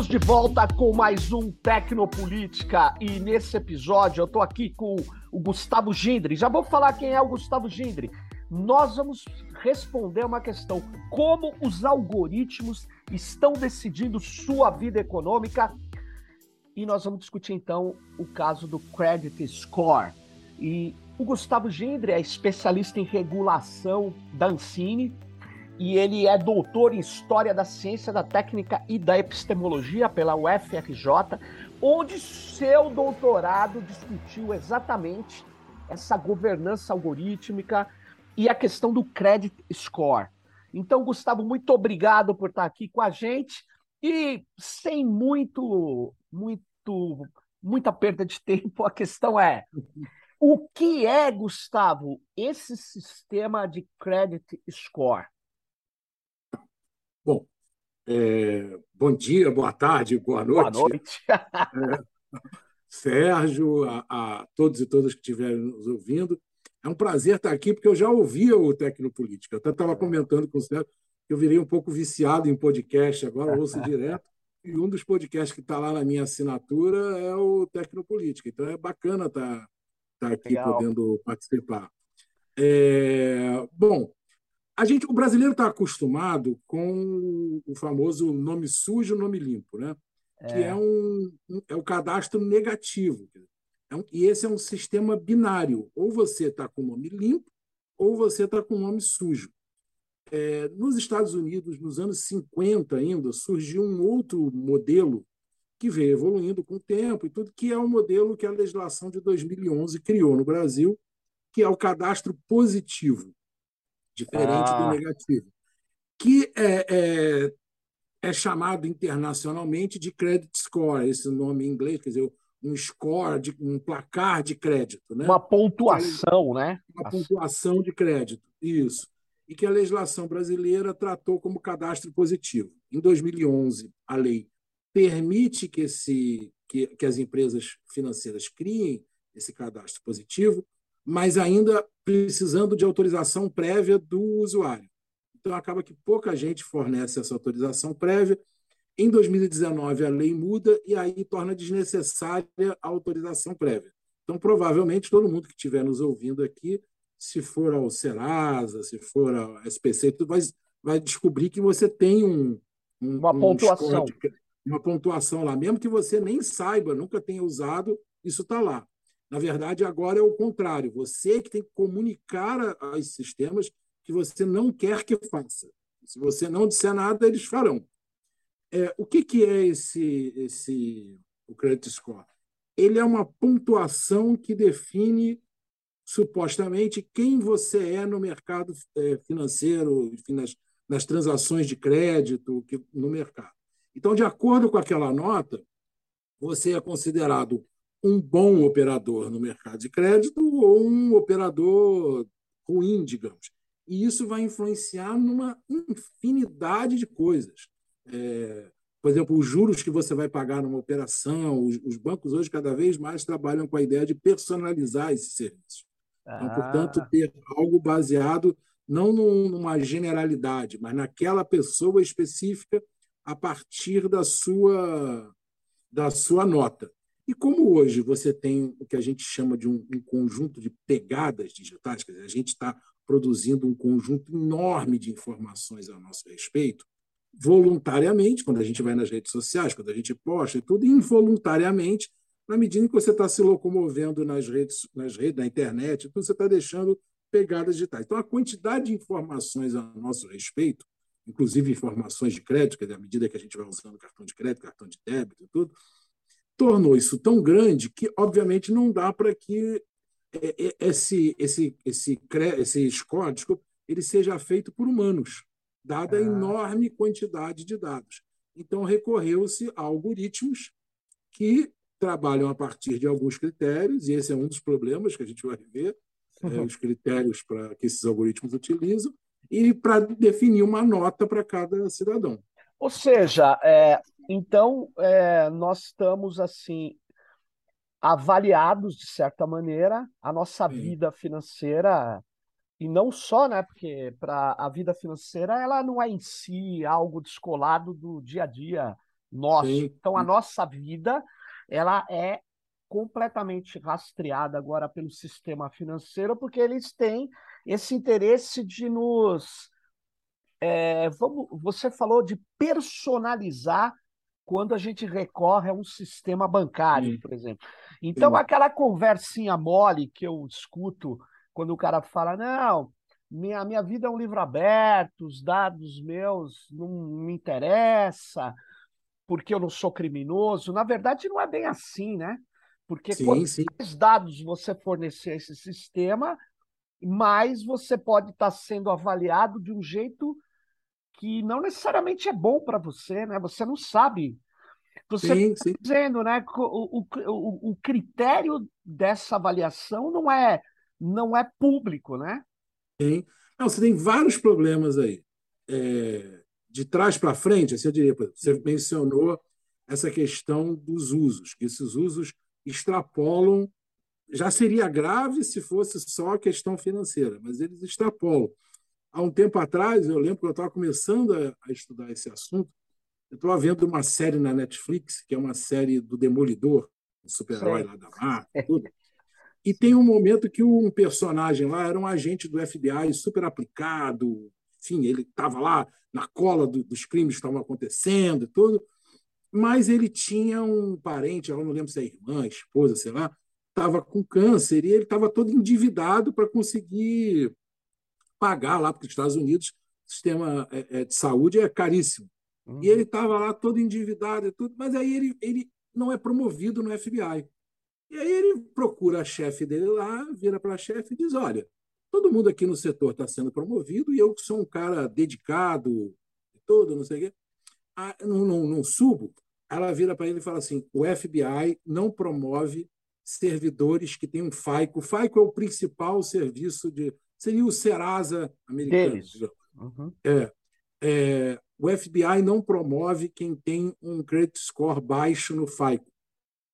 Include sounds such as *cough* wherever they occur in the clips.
Estamos de volta com mais um Tecnopolítica e nesse episódio eu estou aqui com o Gustavo Gindre. Já vou falar quem é o Gustavo Gindre. Nós vamos responder uma questão: como os algoritmos estão decidindo sua vida econômica? E nós vamos discutir então o caso do Credit Score. E o Gustavo Gindre é especialista em regulação da Ancine e ele é doutor em História da Ciência, da Técnica e da Epistemologia pela UFRJ, onde seu doutorado discutiu exatamente essa governança algorítmica e a questão do credit score. Então, Gustavo, muito obrigado por estar aqui com a gente e sem muito, muito, muita perda de tempo, a questão é o que é, Gustavo, esse sistema de credit score? Bom, é, bom dia, boa tarde, boa noite. Boa noite. é, Sérgio, a, a, todos e todas que estiverem nos ouvindo. É um prazer estar aqui, porque eu já ouvia o Tecnopolítica. Eu até estava comentando com o Sérgio que eu virei um pouco viciado em podcast, agora ouço direto. *laughs* E um dos podcasts que está lá na minha assinatura é o Tecnopolítica. Então é bacana estar, tá, estar tá aqui Legal. podendo participar. É, bom, a gente, o brasileiro está acostumado com o famoso nome sujo, nome limpo, né? É. que é um, um, é o cadastro negativo. É um, e esse é um sistema binário. Ou você está com o nome limpo, ou você está com o nome sujo. É, nos Estados Unidos, nos anos 50 ainda, surgiu um outro modelo que veio evoluindo com o tempo e tudo, que é o modelo que a legislação de 2011 criou no Brasil, que é o cadastro positivo diferente ah. do negativo, que é, é, é, chamado internacionalmente de credit score, esse nome em inglês, quer dizer, um score, de, um placar de crédito. Né? Uma pontuação, né? Uma pontuação de crédito, isso. E que a legislação brasileira tratou como cadastro positivo. Em 2011, a lei permite que, esse, que, que as empresas financeiras criem esse cadastro positivo, mas ainda precisando de autorização prévia do usuário. Então, acaba que pouca gente fornece essa autorização prévia. Em 2019, a lei muda e aí torna desnecessária a autorização prévia. Então, provavelmente, todo mundo que estiver nos ouvindo aqui, se for ao Serasa, se for ao SPC, tu vai, vai descobrir que você tem um, um uma um pontuação. De, uma pontuação lá. Mesmo que você nem saiba, nunca tenha usado, isso está lá. Na verdade, agora é o contrário. Você que tem que comunicar aos sistemas que você não quer que faça. Se você não disser nada, eles farão. É, o que, que é esse, esse o credit score? Ele é uma pontuação que define supostamente quem você é no mercado é, financeiro, enfim, nas, nas transações de crédito que, no mercado. Então, de acordo com aquela nota, você é considerado um bom operador no mercado de crédito ou um operador ruim, digamos. E isso vai influenciar numa infinidade de coisas. É, por exemplo, os juros que você vai pagar numa operação, os, os, bancos hoje cada vez mais trabalham com a ideia de personalizar esses serviços. Então, ah. portanto, ter algo baseado não numa generalidade, mas naquela pessoa específica a partir da sua da sua nota. E como hoje você tem o que a gente chama de um, um conjunto de pegadas digitais, quer dizer, a gente está produzindo um conjunto enorme de informações a nosso respeito, voluntariamente, quando a gente vai nas redes sociais, quando a gente posta e tudo, involuntariamente, na medida em que você está se locomovendo nas redes, nas redes, na internet, então você está deixando pegadas digitais. Então, a quantidade de informações a nosso respeito, inclusive informações de crédito, quer dizer, à medida que a gente vai usando cartão de crédito, cartão de débito e tudo, tornou isso tão grande que, obviamente, não dá para que é, é, esse, esse, esse, esse desculpa, ele seja feito por humanos, dada a ah. enorme quantidade de dados. Então, recorreu-se a algoritmos que trabalham a partir de alguns critérios, e esse é um dos problemas que a gente vai ver, é, os critérios para que esses algoritmos utilizam, e para definir uma nota para cada cidadão. Ou seja, é, então, é, nós estamos assim avaliados de certa maneira a nossa Sim. vida financeira e não só, né? Porque para a vida financeira ela não é em si algo descolado do dia a dia nosso. Sim. Então a nossa vida ela é completamente rastreada agora pelo sistema financeiro, porque eles têm esse interesse de nos. É, vamos, você falou de personalizar quando a gente recorre a um sistema bancário, Sim. por exemplo. Então, Sim. aquela conversinha mole que eu escuto quando o cara fala: não, minha, minha vida é um livro aberto, os dados meus não me interessam, porque eu não sou criminoso. Na verdade, não é bem assim, né? Porque sim, quanto sim. mais dados você fornecer a esse sistema, mais você pode estar sendo avaliado de um jeito que não necessariamente é bom para você, né? Você não sabe. Você está dizendo, né? O, o, o critério dessa avaliação não é não é público, né? Sim. Não, você tem vários problemas aí. É, de trás para frente, assim, eu diria, você mencionou essa questão dos usos, que esses usos extrapolam. Já seria grave se fosse só a questão financeira, mas eles extrapolam. Há um tempo atrás, eu lembro que eu estava começando a, a, estudar esse assunto, eu estava vendo uma série na Netflix, que é uma série do Demolidor, o super-herói lá da Marvel, tudo. E tem um momento que um personagem lá era um agente do FBI super aplicado, enfim, ele estava lá na cola do, dos crimes que estavam acontecendo e tudo, mas ele tinha um parente, eu não lembro se é irmã, esposa, sei lá, estava com câncer e ele estava todo endividado para conseguir pagar lá, porque os Estados Unidos o sistema é, é, de saúde é caríssimo. Uhum. E ele estava lá todo endividado e tudo, mas aí ele, ele não é promovido no FBI. E aí ele procura a chefe dele lá, vira para a chefe e diz: Olha, todo mundo aqui no setor está sendo promovido e eu que sou um cara dedicado, todo, não sei o quê, ah, não, não, não subo. Ela vira para ele e fala assim: o FBI não promove servidores que têm um FICO. O FICO é o principal serviço de. Seria o Serasa americano. Uhum. É, é, o FBI não promove quem tem um credit score baixo no FICO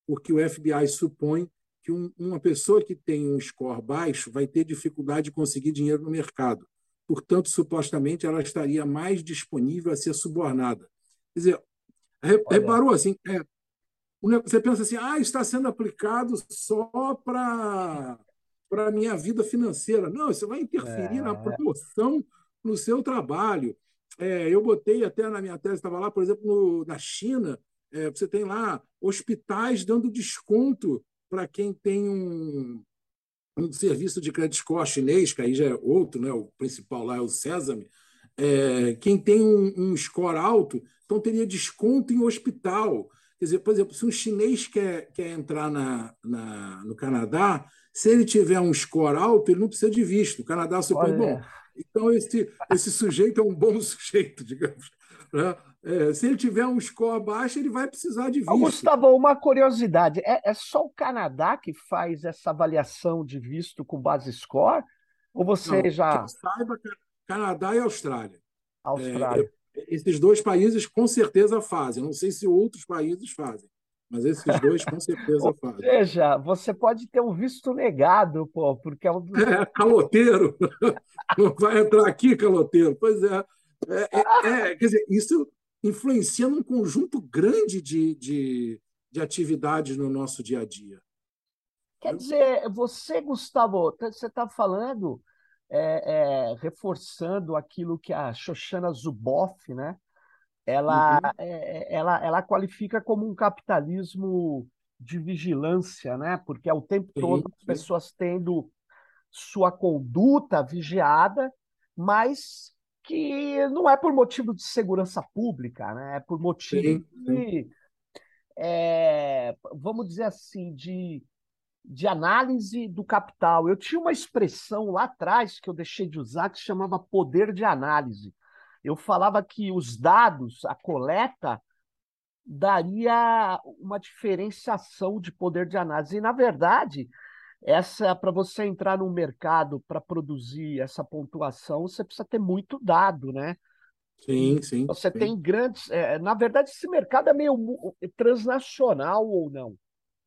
porque o FBI supõe que um, uma pessoa que tem um score baixo vai ter dificuldade de conseguir dinheiro no mercado. Portanto, supostamente, ela estaria mais disponível a ser subornada. Quer dizer, reparou assim, é, você pensa assim, ah, está sendo aplicado só para para a minha vida financeira. Não, isso vai interferir é. na promoção no seu trabalho. É, eu botei até na minha tese, estava lá, por exemplo, no, na China, é, você tem lá hospitais dando desconto para quem tem um, um serviço de crédito score chinês, que aí já é outro, né? o principal lá é o Sesame. É, quem tem um, um score alto, então teria desconto em hospital. Quer dizer, por exemplo, se um chinês quer, quer entrar na, na, no Canadá, se ele tiver um score alto, ele não precisa de visto. O Canadá supõe, bom, então esse, esse sujeito é um bom *laughs* sujeito, digamos. Né? É, se ele tiver um score baixo, ele vai precisar de visto. Gustavo, uma curiosidade: é, é, só o Canadá que faz essa avaliação de visto com base score? Ou você Não, já. Saiba, Canadá e Austrália. Austrália. É, esses dois países com certeza fazem. Não sei se outros países fazem, mas esses dois com certeza fazem. Ou seja, você pode ter um visto negado, pô, porque é um. É, caloteiro. *laughs* Não vai entrar aqui, caloteiro. Pois é. É, é, é, quer dizer, isso influencia num conjunto grande de, de, de atividades no nosso dia a dia. Quer dizer, você, Gustavo, tá, você está falando, é, é, reforçando aquilo que a Shoshana Zuboff, né? Ela, uhum. É, é, ela, ela qualifica como um capitalismo de vigilância, né? Porque é o tempo sim, todo as pessoas tendo sua conduta vigiada, mas que não é por motivo de segurança pública, né? é por motivo sim, de, é, vamos dizer assim, de, de análise do capital. Eu tinha uma expressão lá atrás que eu deixei de usar que se chamava poder de análise. Eu falava que os dados, a coleta, daria uma diferenciação de poder de análise. E, na verdade, essa para você entrar no mercado para produzir essa pontuação, você precisa ter muito dado, né? Sim, sim. Você sim. tem grandes. É, na verdade, esse mercado é meio transnacional ou não?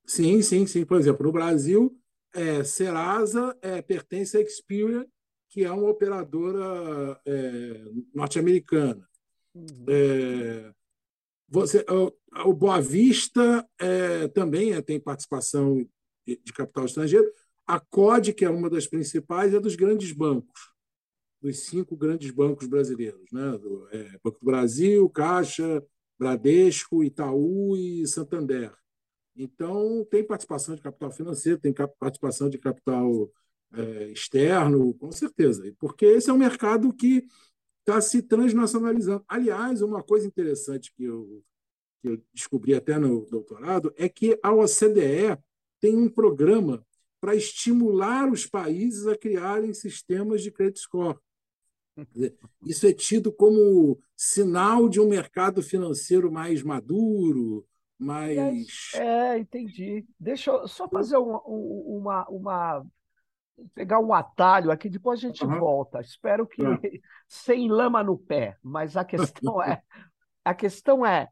Sim, sim, sim. Por exemplo, no Brasil, é, Serasa é, pertence à Experian, que é uma operadora é, norte-americana. Uhum. É, você, o, o Boa Vista é, também é, tem participação de, capital estrangeiro. A COD, que é uma das principais, é dos grandes bancos, dos cinco grandes bancos brasileiros, né? do, é, Banco do Brasil, Caixa, Bradesco, Itaú e Santander. Então, tem participação de capital financeiro, tem participação de capital é, externo, com certeza, porque esse é um mercado que está se transnacionalizando. Aliás, uma coisa interessante que eu, que eu descobri até no doutorado é que a OCDE tem um programa para estimular os países a criarem sistemas de credit score. Isso é tido como sinal de um mercado financeiro mais maduro, mais. É, entendi. Deixa eu só fazer uma, uma, uma pegar um atalho aqui, depois a gente uhum. volta. Espero que uhum. *laughs* sem lama no pé, mas a questão é a questão é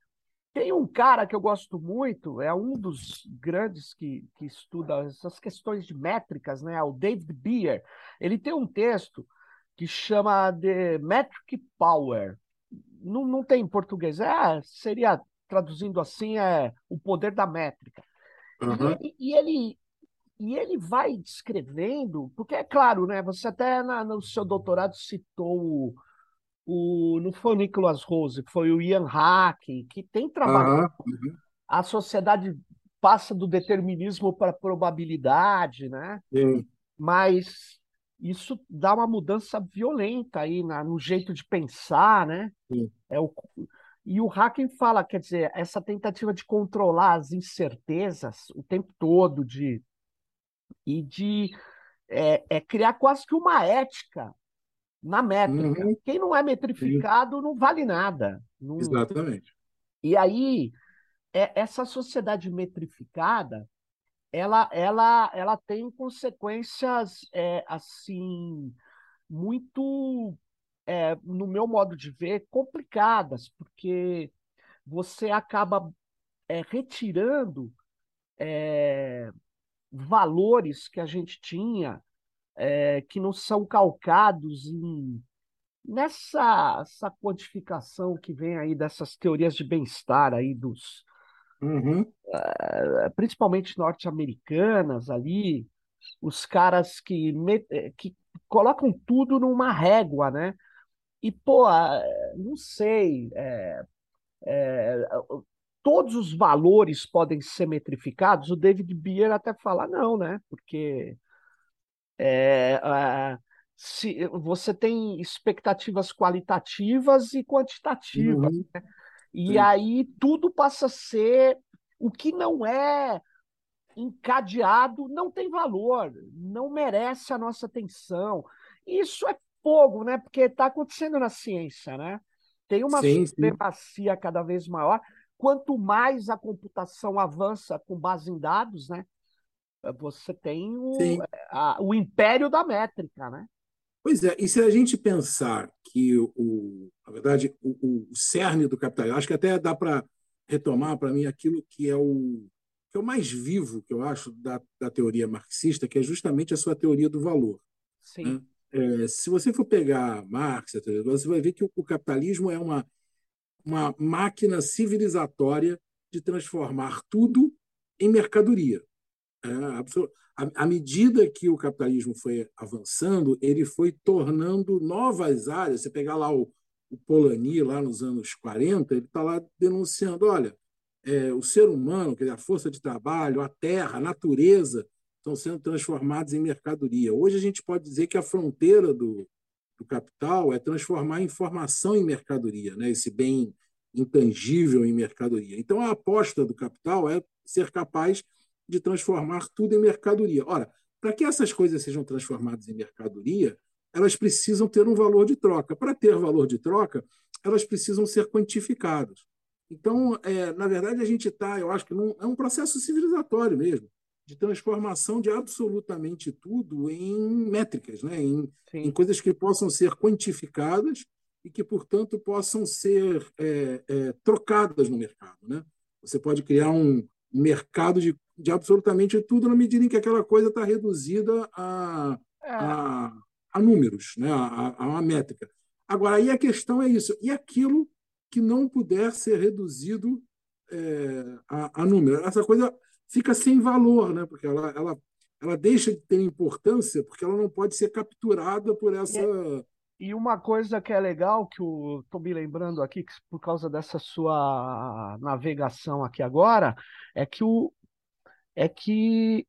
tem um cara que eu gosto muito, é um dos grandes que, que estuda essas questões de métricas, né? O David Beer. Ele tem um texto que chama de Metric Power. Não, não tem em português. É, seria traduzindo assim, é o poder da métrica. Uhum. E, e, ele e ele vai descrevendo, porque é claro, né? Você até na, no seu doutorado citou o, o não foi o Nicholas Rose, foi o Ian Hack, que tem trabalhado. Uhum. A sociedade passa do determinismo para a probabilidade, né? Sim. Mas isso dá uma mudança violenta aí na, no jeito de pensar, né? Sim. É o, e o Hacking fala, quer dizer, essa tentativa de controlar as incertezas o tempo todo, de e de é, é criar quase que uma ética na métrica. Uhum. Quem não é metrificado não vale nada. Não... Exatamente. E aí, é, essa sociedade metrificada, ela, ela, ela tem consequências é, assim muito, é, no meu modo de ver, complicadas, porque você acaba é, retirando é, valores que a gente tinha é, que não são calcados em, nessa essa quantificação que vem aí dessas teorias de bem-estar aí dos uhum. uh, principalmente norte-americanas ali os caras que, eh, que colocam tudo numa régua, né? E, pô, não sei, é, é, todos os valores podem ser metrificados, o David Beer até fala não, né? Porque é, se, você tem expectativas qualitativas e quantitativas, uhum. né? e Sim. aí tudo passa a ser o que não é encadeado, não tem valor, não merece a nossa atenção. Isso é fogo, né? Porque está acontecendo na ciência, né? Tem uma sim, supremacia sim. cada vez maior quanto mais a computação avança com base em dados, né? Você tem o, a, o império da métrica, né? Pois é, e se a gente pensar que, o, na verdade, o, o cerne do capitalismo, acho que até dá para retomar para mim aquilo que é o que é o mais vivo, que eu acho, da, da teoria marxista, que é justamente a sua teoria do valor. Sim. Né? É, se você for pegar Marx, você vai ver que o, o capitalismo é uma uma máquina civilizatória de transformar tudo em mercadoria. É, à medida que o capitalismo foi avançando, ele foi tornando novas áreas. Você pegar lá o, Polanyi, lá nos anos 40, ele está lá denunciando: olha, é, o ser humano, a força de trabalho, a terra, a natureza, estão sendo transformados em mercadoria. Hoje a gente pode dizer que a fronteira do, do capital é transformar informação em mercadoria, né? esse bem intangível em mercadoria. Então, a aposta do capital é ser capaz de transformar tudo em mercadoria. Ora, para que essas coisas sejam transformadas em mercadoria, elas precisam ter um valor de troca. Para ter valor de troca, elas precisam ser quantificadas. Então, é, na verdade, a gente está, eu acho que num, é um processo civilizatório mesmo de transformação de absolutamente tudo em métricas, né? em, em coisas que possam ser quantificadas e que, portanto, possam ser é, é, trocadas no mercado. Né? Você pode criar um mercado de, de absolutamente tudo na medida em que aquela coisa está reduzida a, é. a, a, números, né? a, a uma métrica. Agora, aí a questão é isso. E aquilo que não puder ser reduzido é, a, a, número. Essa coisa fica sem valor, né? porque ela, ela, ela deixa de ter importância, porque ela não pode ser capturada por essa. E uma coisa que é legal, que eu estou me lembrando aqui, que por causa dessa sua navegação aqui agora, é que, o, é que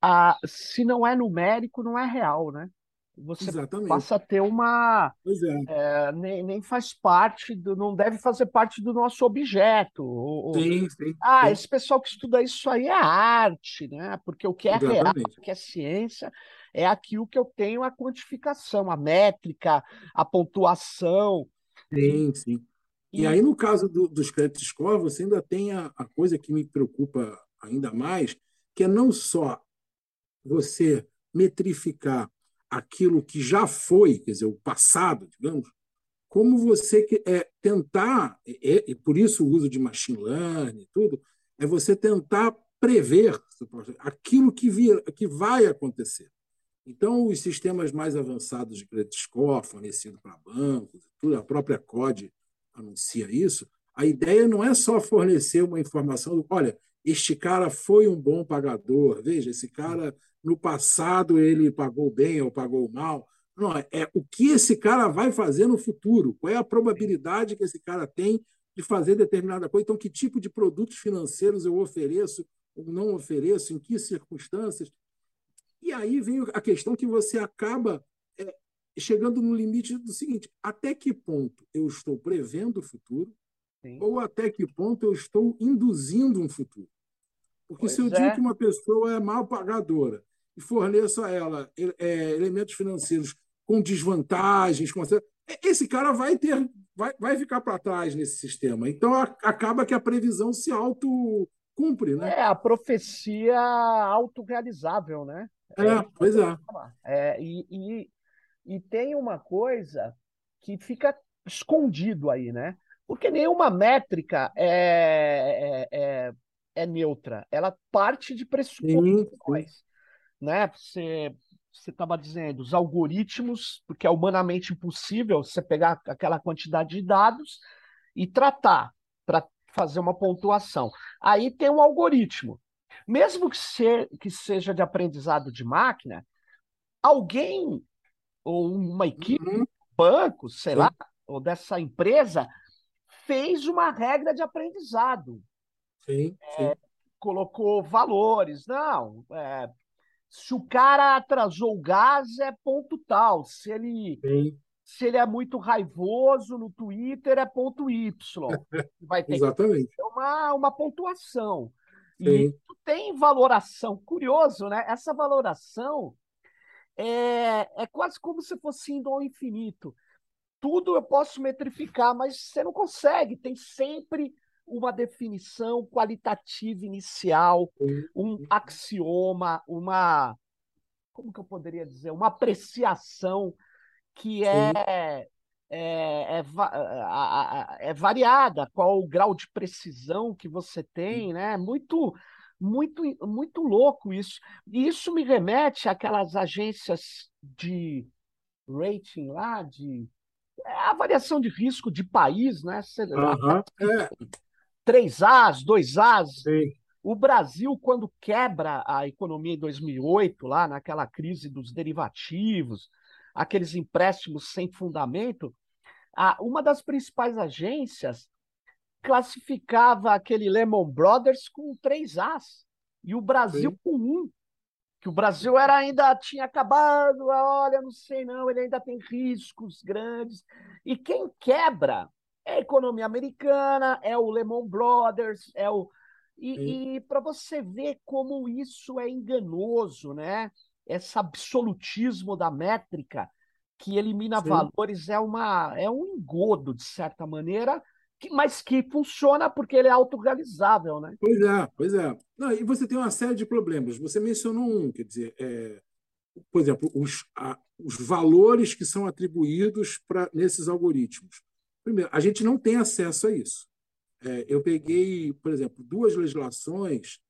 a, se não é numérico, não é real, né? Você Exatamente. passa a ter uma. É. É, nem, nem faz parte, do, não deve fazer parte do nosso objeto. sim, sim, ah, sim. esse pessoal que estuda isso aí é arte, né? Porque o que é Exatamente. real, o que é ciência, é aquilo que eu tenho a quantificação, a métrica, a pontuação. Sim, sim. E, e aí, no caso do, dos credit score, você ainda tem a, a coisa que me preocupa ainda mais, que é não só você metrificar aquilo que já foi, quer dizer, o passado, digamos, como você é, tentar, e, por isso o uso de machine learning e tudo, é você tentar prever aquilo que, vir, que vai acontecer. Então, os sistemas mais avançados de credit score, fornecido para bancos, tudo, a própria COD anuncia isso, a ideia não é só fornecer uma informação olha, este cara foi um bom pagador, veja, esse cara no passado ele pagou bem ou pagou mal. Não, é, o que esse cara vai fazer no futuro. Qual é a probabilidade que esse cara tem de fazer determinada coisa? Então, que tipo de produtos financeiros eu ofereço ou não ofereço, em que circunstâncias? E aí vem a questão que você acaba é, chegando no limite do seguinte: até que ponto eu estou prevendo o futuro Sim. ou até que ponto eu estou induzindo um futuro? Porque pois se eu é. digo que uma pessoa é mal pagadora e forneço a ela é, elementos financeiros com desvantagens, com... esse cara vai ter vai, vai ficar para trás nesse sistema. Então a, acaba que a previsão se auto cumpre, né? É a profecia autorrealizável, né? É, é pois é. é e, e, e tem uma coisa que fica escondido aí, né? Porque nenhuma métrica é, é, é, é neutra, ela parte de pressuposições né? Você você estava dizendo, os algoritmos, porque é humanamente impossível você pegar aquela quantidade de dados e tratar para fazer uma pontuação. Aí tem um algoritmo. Mesmo que, se, que seja de aprendizado de máquina, alguém ou uma equipe, uhum. banco, sei Sim. lá, ou dessa empresa, fez uma regra de aprendizado. Sim, é, colocou valores. Não, é, se o cara atrasou o gás, é ponto tal. Se ele, se ele é muito raivoso no Twitter, é ponto Y. *laughs* Vai ter Exatamente. uma, uma pontuação. E tem valoração. Curioso, né? Essa valoração é, é quase como se fosse indo ao infinito. Tudo eu posso metrificar, mas você não consegue. Tem sempre uma definição qualitativa inicial, um axioma, uma como que eu poderia dizer, uma apreciação que é, é, é, é, variada, qual o grau de precisão que você tem, né? Muito, muito, muito louco isso. E isso me remete àquelas agências de rating lá, de é, avaliação de risco de país, né? Uhum. Três As, dois As. Sim. O Brasil, quando quebra a economia em 2008, lá naquela crise dos derivativos, aqueles empréstimos sem fundamento, uma das principais agências classificava aquele Lehman Brothers com três As e o Brasil Sim. com um. Que o Brasil era ainda tinha acabado, olha, não sei não, ele ainda tem riscos grandes. E quem quebra é a economia americana, é o Lehman Brothers, é o. E, e para você ver como isso é enganoso, né? Esse absolutismo da métrica que elimina Sim. valores é, uma, é um engodo, de certa maneira, que, mas que funciona porque ele é autorrealizável, né? Pois é, pois é. Não, e você tem uma série de problemas. Você mencionou um, quer dizer, é, por exemplo, os, a, os valores que são atribuídos para nesses algoritmos. Primeiro, a gente não tem acesso a isso. É, eu peguei, por exemplo, duas legislações,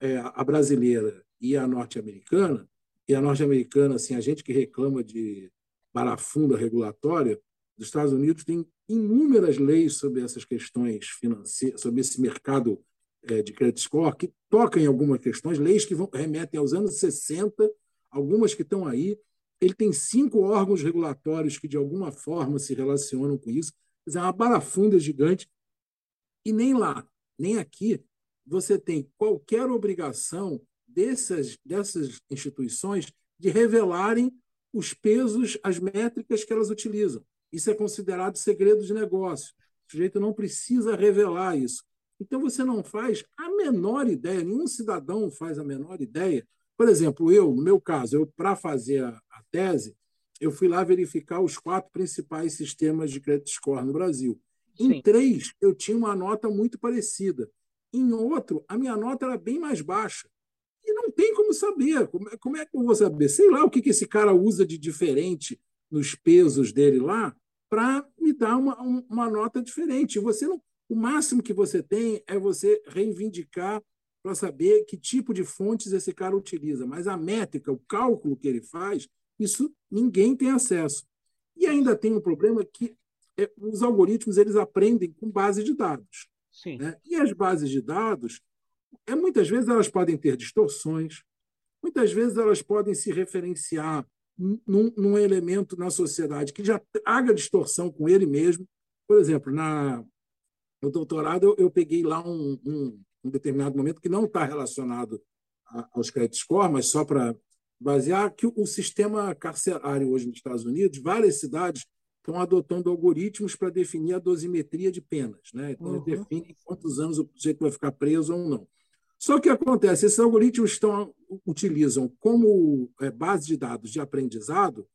é, a brasileira e a norte-americana, e a norte-americana, assim, a gente que reclama de barafunda regulatória, Os Estados Unidos têm inúmeras leis sobre essas questões financeiras, sobre esse mercado é, de credit score, que tocam em algumas questões, leis que vão, remetem aos anos 60, algumas que estão aí. Ele tem cinco órgãos regulatórios que, de alguma forma, se relacionam com isso. É uma barafunda gigante. E nem lá, nem aqui, você tem qualquer obrigação dessas, dessas instituições de revelarem os pesos, as métricas que elas utilizam. Isso é considerado segredo de negócio. O sujeito não precisa revelar isso. Então, você não faz a menor ideia, nenhum cidadão faz a menor ideia. Por exemplo, eu, no meu caso, eu para fazer a, a, tese, eu fui lá verificar os quatro principais sistemas de credit score no Brasil. Em Sim. três, eu tinha uma nota muito parecida. Em outro, a minha nota era bem mais baixa. E não tem como saber. Como, é, como é que eu vou saber? Sei lá o que, que esse cara usa de diferente nos pesos dele lá para me dar uma, uma nota diferente. Você não, o máximo que você tem é você reivindicar para saber que tipo de fontes esse cara utiliza. Mas a métrica, o cálculo que ele faz, isso ninguém tem acesso. E ainda tem um problema que é, os algoritmos eles aprendem com base de dados. Sim. Né? E as bases de dados, é, muitas vezes elas podem ter distorções, muitas vezes elas podem se referenciar num, num elemento na sociedade que já traga distorção com ele mesmo. Por exemplo, na, no doutorado eu, eu peguei lá um, um, um, determinado momento que não está relacionado a, aos credit score, mas só para basear que o, sistema carcerário hoje nos Estados Unidos, várias cidades estão adotando algoritmos para definir a dosimetria de penas. Né? Então, uhum. define quantos anos o sujeito vai ficar preso ou não. Só que acontece, esses algoritmos estão, utilizam como é, base de dados de aprendizado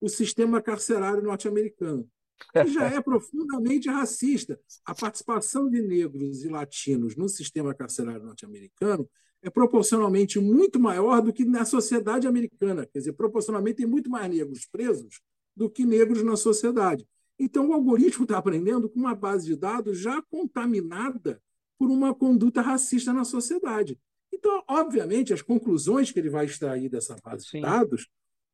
o sistema carcerário norte-americano, que já é *laughs* profundamente racista. A participação de negros e latinos no sistema carcerário norte-americano é proporcionalmente muito maior do que na sociedade americana. Quer dizer, proporcionalmente tem muito mais negros presos do que negros na sociedade. Então, o algoritmo está aprendendo com uma base de dados já contaminada por uma conduta racista na sociedade. Então, obviamente, as conclusões que ele vai extrair dessa base Sim. de dados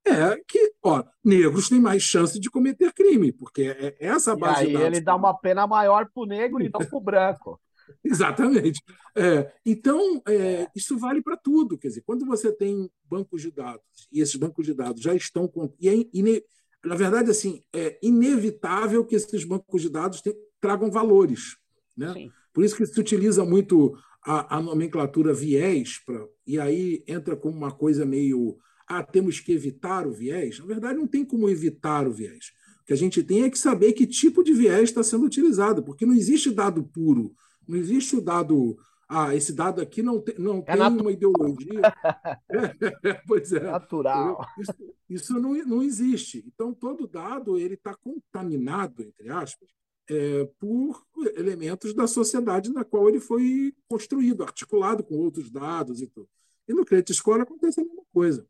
é que ó, negros têm mais chance de cometer crime, porque é essa base e aí de dados. ele dá uma pena maior para o negro e não para o branco. *laughs* Exatamente. É, então, é, isso vale para tudo. Quer dizer, quando você tem bancos de dados, e esses bancos de dados já estão. Com, e é, na verdade, assim, é inevitável que esses bancos de dados te, tragam valores. Né? Por isso que se utiliza muito a, a nomenclatura viés, pra, e aí entra como uma coisa meio. Ah, temos que evitar o viés. Na verdade, não tem como evitar o viés. O que a gente tem é que saber que tipo de viés está sendo utilizado, porque não existe dado puro, não existe o dado ah, esse dado aqui não, tem, não é tem uma ideologia. *laughs* é, pois é. Natural. Isso, isso não, não existe. Então, todo dado ele está contaminado, entre aspas, é, por elementos da sociedade na qual ele foi construído, articulado com outros dados e tudo. E no Credit Score acontece a mesma coisa.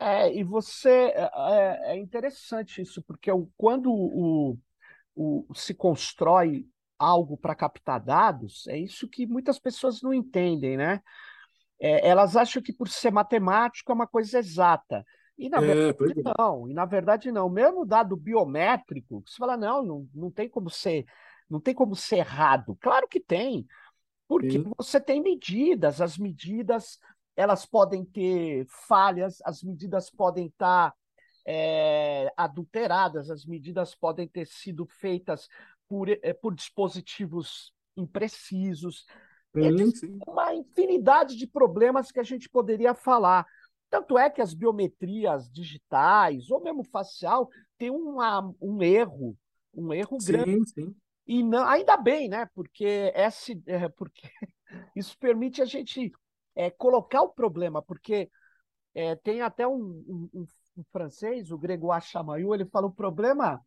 É, e você. É, é, é interessante isso, porque quando o, o, se constrói algo para captar dados, é isso que muitas pessoas não entendem, né? É, elas acham que por ser matemático é uma coisa exata. E na é, verdade é. não, e na verdade não. Mesmo dado biométrico, você fala, não, não, não tem como ser, não tem como ser errado. Claro que tem, porque Sim. você tem medidas, as medidas elas podem ter falhas, as medidas podem estar é, adulteradas, as medidas podem ter sido feitas por, é, por dispositivos imprecisos. Sim, sim. Uma infinidade de problemas que a gente poderia falar. Tanto é que as biometrias digitais, ou mesmo facial, tem uma, um erro, um erro sim, grande. Sim. E não, ainda bem, né? Porque, esse, *laughs* é, porque isso permite a gente é, colocar o problema, porque é, tem até um, um, um, francês, o Grégoire Chamaillou, ele fala o problema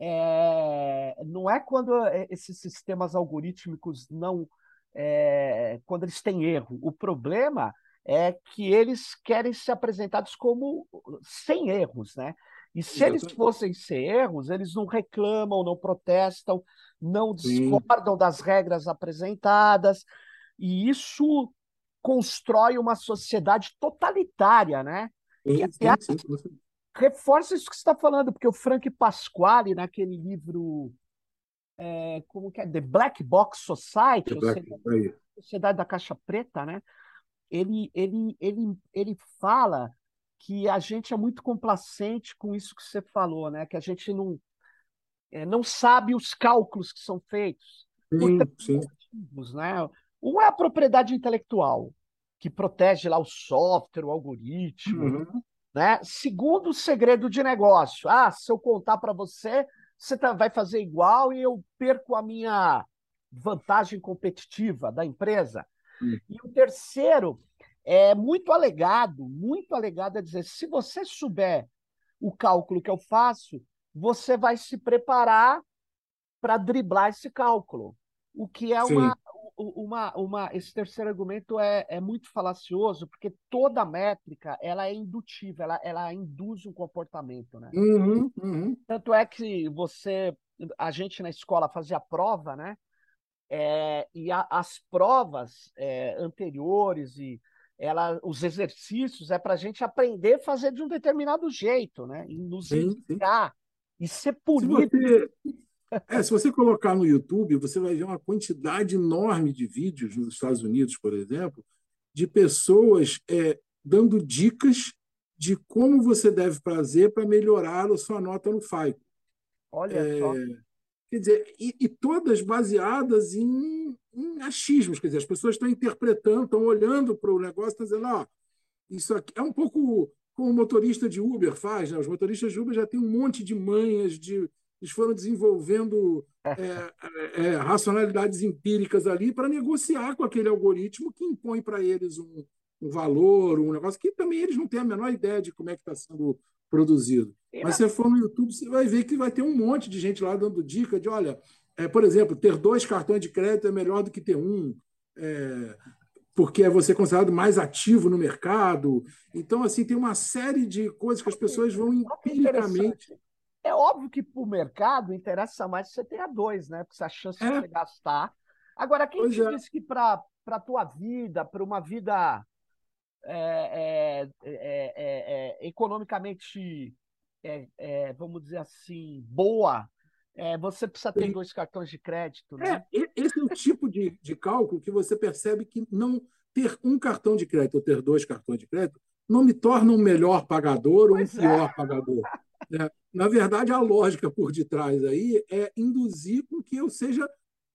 é, não é quando é, esses sistemas algorítmicos não. É, quando eles têm erro. O problema é que eles querem ser apresentados como sem erros, né? E se eles fossem sem erros, eles não reclamam, não protestam, não discordam Sim. das regras apresentadas, e isso constrói uma sociedade totalitária, né? Sim, que, sim, sim. Reforça isso que você está falando, porque o Frank Pasquale, naquele livro, é, como que é? The Black Box Society, Black, Sociedade, Sociedade da Caixa Preta, né? Ele, ele, ele, ele fala que a gente é muito complacente com isso que você falou, né? Que a gente não, é, não sabe os cálculos que são feitos. Sim, sim. Motivos, né? Um é a propriedade intelectual, que protege lá o software, o algoritmo. Uhum. Né? Segundo, o segredo de negócio. Ah, se eu contar para você, você tá, vai fazer igual e eu perco a minha vantagem competitiva da empresa. Uhum. E o terceiro é muito alegado, muito alegado é dizer, se você souber o cálculo que eu faço, você vai se preparar para driblar esse cálculo. O que é uma, uma, uma, esse terceiro argumento é, é muito falacioso, porque toda métrica ela é indutiva, ela, ela induz um comportamento, né? Uhum, uhum. Tanto é que você, a gente na escola fazia prova, né? É, e a, as provas é, anteriores e ela, os exercícios é para a gente aprender a fazer de um determinado jeito, né? E nos sim, indicar sim. e ser punido. Se você, é, se você colocar no YouTube, você vai ver uma quantidade enorme de vídeos nos Estados Unidos, por exemplo, de pessoas é, dando dicas de como você deve fazer para melhorar a sua nota no FICO. Olha é, só. Quer dizer, e, e todas baseadas em, em, achismos. Quer dizer, as pessoas estão interpretando, estão olhando para o negócio, estão dizendo, ó, isso aqui é um pouco como o motorista de Uber faz, né? Os motoristas de Uber já têm um monte de manhas de eles foram desenvolvendo é, é, é, racionalidades empíricas ali para negociar com aquele algoritmo que impõe para eles um, um, valor, um negócio que também eles não têm a menor ideia de como é que está sendo produzido. Mas se você for no YouTube, você vai ver que vai ter um monte de gente lá dando dica de, olha, é, por exemplo, ter dois cartões de crédito é melhor do que ter um. É, porque é você considerado mais ativo no mercado. Então, assim, tem uma série de coisas que as pessoas vão empiricamente é óbvio que para o mercado interessa mais você ter a dois, né? Porque a chance é. de você gastar. Agora, quem pois te é. disse que para a tua vida, para uma vida é, é, é, é economicamente, vamos dizer assim, boa, você precisa ter dois cartões de crédito, né? esse é o tipo de, de cálculo que você percebe que não ter um cartão de crédito ou ter dois cartões de crédito não me torna um melhor pagador ou um pior pagador. É, na verdade, a lógica por detrás aí é induzir com que eu seja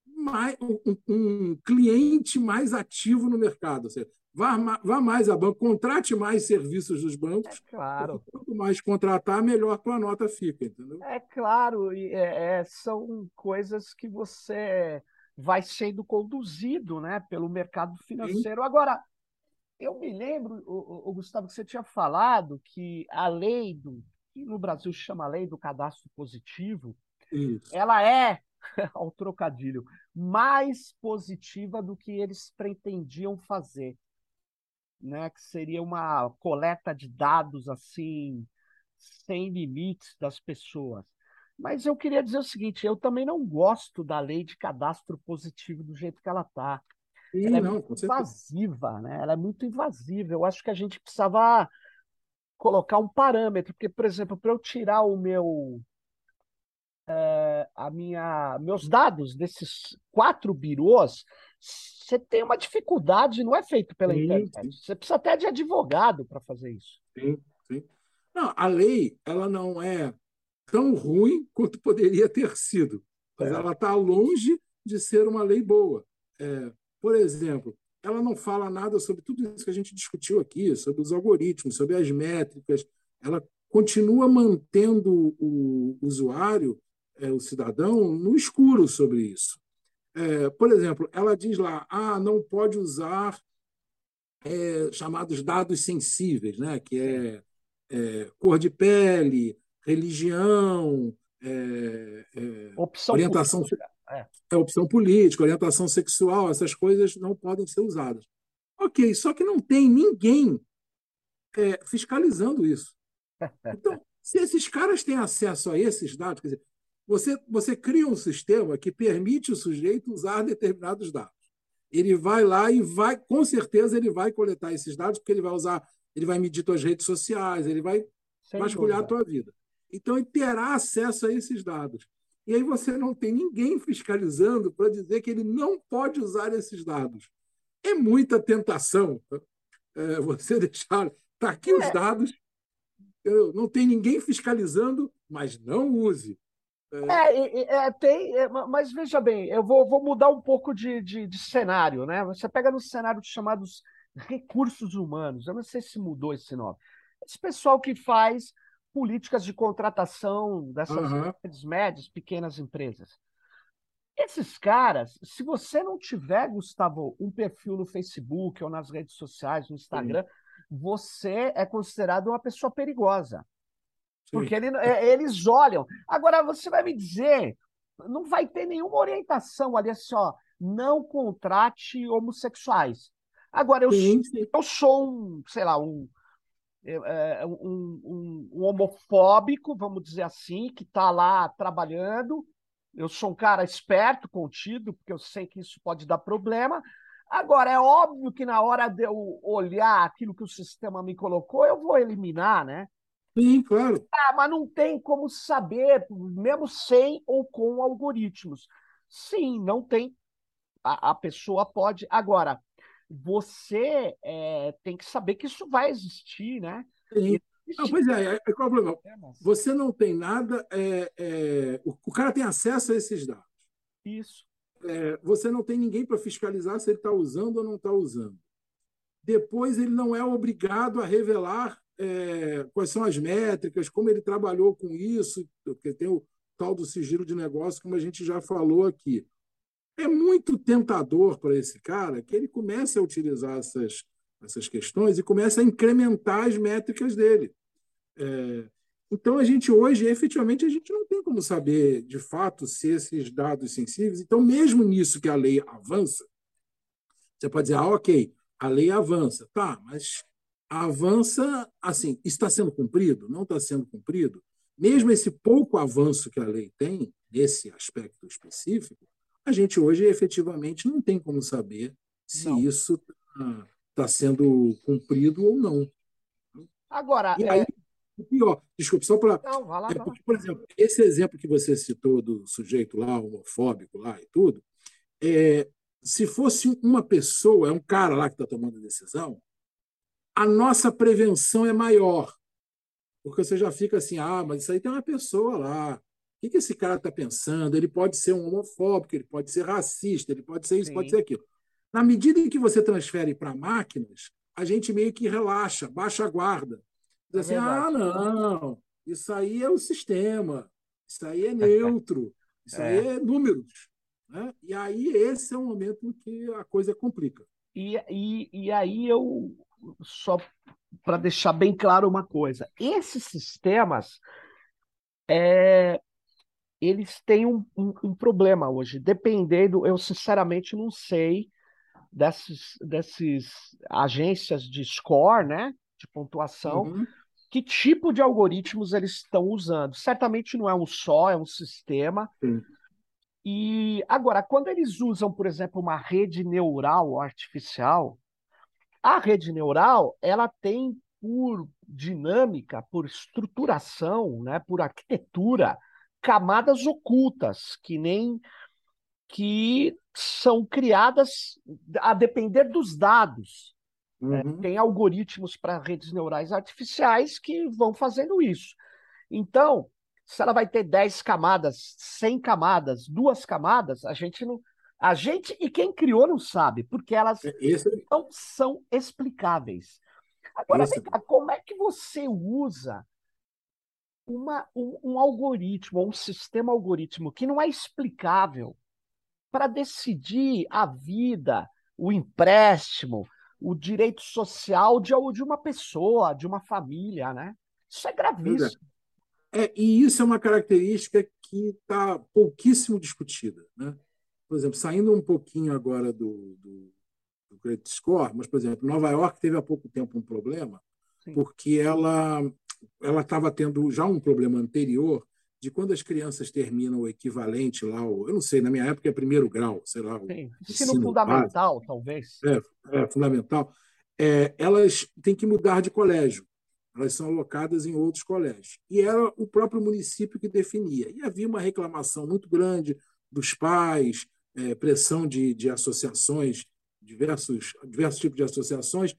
mais, um, um cliente mais ativo no mercado. Ou seja, vá, vá mais a banco, contrate mais serviços dos bancos. É claro. Quanto mais contratar, melhor tua nota fica, entendeu? É claro, é, é, são coisas que você vai sendo conduzido né, pelo mercado financeiro. Sim. Agora, eu me lembro, o, o, Gustavo, que você tinha falado que a lei do que no Brasil chama lei do cadastro positivo, Isso. ela é, *laughs* ao trocadilho, mais positiva do que eles pretendiam fazer. Né? Que seria uma coleta de dados assim, sem limites das pessoas. Mas eu queria dizer o seguinte: eu também não gosto da lei de cadastro positivo do jeito que ela está. Ela é não, muito invasiva, né? Ela é muito invasiva. Eu acho que a gente precisava colocar um parâmetro, porque, por exemplo, para eu tirar o meu é, a minha meus dados desses quatro birôs, você tem uma dificuldade, não é feito pela sim, internet. Sim. Você precisa até de advogado para fazer isso. Sim, sim. Não, a lei ela não é tão ruim *laughs* quanto poderia ter sido, mas é. ela está longe de ser uma lei boa. É, por exemplo, ela não fala nada sobre tudo isso que a gente discutiu aqui, sobre os algoritmos, sobre as métricas. Ela continua mantendo o usuário, é, o cidadão, no escuro sobre isso. É, por exemplo, ela diz lá, ah, não pode usar é, chamados dados sensíveis, né? que é, é cor de pele, religião, é, é, orientação política. É. é opção política, orientação sexual, essas coisas não podem ser usadas. Ok, só que não tem ninguém é, fiscalizando isso. *laughs* Então, se esses caras têm acesso a esses dados, quer dizer, você, você cria um sistema que permite o sujeito usar determinados dados. Ele vai lá e vai, com certeza, ele vai coletar esses dados, porque ele vai usar, ele vai medir suas redes sociais, ele vai Sem vasculhar dúvida. a tua vida. Então, ele terá acesso a esses dados. E aí você não tem ninguém fiscalizando para dizer que ele não pode usar esses dados. É muita tentação é, você *laughs* deixar. Está aqui é. os dados, não tem ninguém fiscalizando, mas não use. É, é, é tem, é, mas veja bem, eu vou, vou mudar um pouco de, de, de, cenário, né? Você pega no cenário chamados recursos humanos, eu não sei se mudou esse nome. Esse pessoal que faz políticas de contratação dessas uhum. médias, pequenas empresas. Esses caras, se você não tiver, Gustavo, um perfil no Facebook ou nas redes sociais, no Instagram, Sim. você é considerado uma pessoa perigosa. Sim. Porque ele, é, eles olham. Agora, você vai me dizer, não vai ter nenhuma orientação ali assim, ó, não contrate homossexuais. Agora, eu, sim, eu sou um, sei lá, um, um, um, um, homofóbico, vamos dizer assim, que está lá trabalhando. Eu sou um cara esperto, contido, porque eu sei que isso pode dar problema. Agora, é óbvio que na hora de eu olhar aquilo que o sistema me colocou, eu vou eliminar, né? Sim, claro. Ah, mas não tem como saber, mesmo sem ou com algoritmos. Sim, não tem. A, a pessoa pode. Agora, você é, tem que saber que isso vai existir, né? Sim. Não, pois é, é, qual é o problema? É, você não tem nada, é, é, o, o, cara tem acesso a esses dados. Isso. É, você não tem ninguém para fiscalizar se ele está usando ou não está usando. Depois, ele não é obrigado a revelar é, quais são as métricas, como ele trabalhou com isso, porque tem o tal do sigilo de negócio, como a gente já falou aqui é muito tentador para esse cara que ele comece a utilizar essas, essas questões e comece a incrementar as métricas dele. É, então, a gente hoje, efetivamente, a gente não tem como saber, de fato, se esses dados sensíveis. Então, mesmo nisso que a lei avança, você pode dizer, ah, ok, a lei avança. Tá, mas avança, assim, está sendo cumprido? Não está sendo cumprido? Mesmo esse pouco avanço que a lei tem, nesse aspecto específico, a gente hoje efetivamente não tem como saber se não. isso está tá sendo cumprido ou não. Agora, e é... aí, o pior, desculpe, só para. É porque, por exemplo, esse exemplo que você citou do sujeito lá, homofóbico lá e tudo, é, se fosse uma pessoa, é um cara lá que está tomando a decisão, a nossa prevenção é maior. Porque você já fica assim, ah, mas isso aí tem uma pessoa lá, o que, esse cara está pensando? Ele pode ser um homofóbico, ele pode ser racista, ele pode ser isso, Sim. pode ser aquilo. Na medida em que você transfere para máquinas, a gente meio que relaxa, baixa a guarda. Diz é assim, ah, não, isso aí é o sistema, isso aí é *laughs* neutro, isso é. aí é números. Né? E aí esse é o momento em que a coisa complica. E, e, e aí eu, só para deixar bem claro uma coisa, esses sistemas é, eles têm um, um, um, problema hoje. Dependendo, eu sinceramente não sei desses, desses agências de score, né, de pontuação, uhum. que tipo de algoritmos eles estão usando. Certamente não é um só, é um sistema. Sim. E agora, quando eles usam, por exemplo, uma rede neural artificial, a rede neural ela tem por dinâmica, por estruturação, né, por arquitetura, camadas ocultas, que nem que são criadas a depender dos dados. Né? Uhum. Tem algoritmos para redes neurais artificiais que vão fazendo isso. Então, se ela vai ter 10 camadas, 100 camadas, duas camadas, a gente não. A gente e quem criou não sabe, porque elas Esse... não são explicáveis. Agora, Esse... cá, como é que você usa uma, um, um algoritmo, um sistema algoritmo que não é explicável para decidir a vida, o empréstimo, o direito social de, de uma pessoa, de uma família, né? Isso é gravíssimo. É, e isso é uma característica que está pouquíssimo discutida. Né? Por exemplo, saindo um pouquinho agora do, do, do credit score, mas, por exemplo, Nova York teve há pouco tempo um problema, Sim. porque ela ela estava tendo já um problema anterior de quando as crianças terminam o equivalente lá, eu não sei, na minha época é primeiro grau, sei lá. Sim. Ensino, ensino fundamental, talvez. É, é fundamental. É, elas têm que mudar de colégio. elas são alocadas em outros colégios. E era o próprio município que definia. E havia uma reclamação muito grande dos pais, é, pressão de, de associações, diversos, diversos tipos de associações,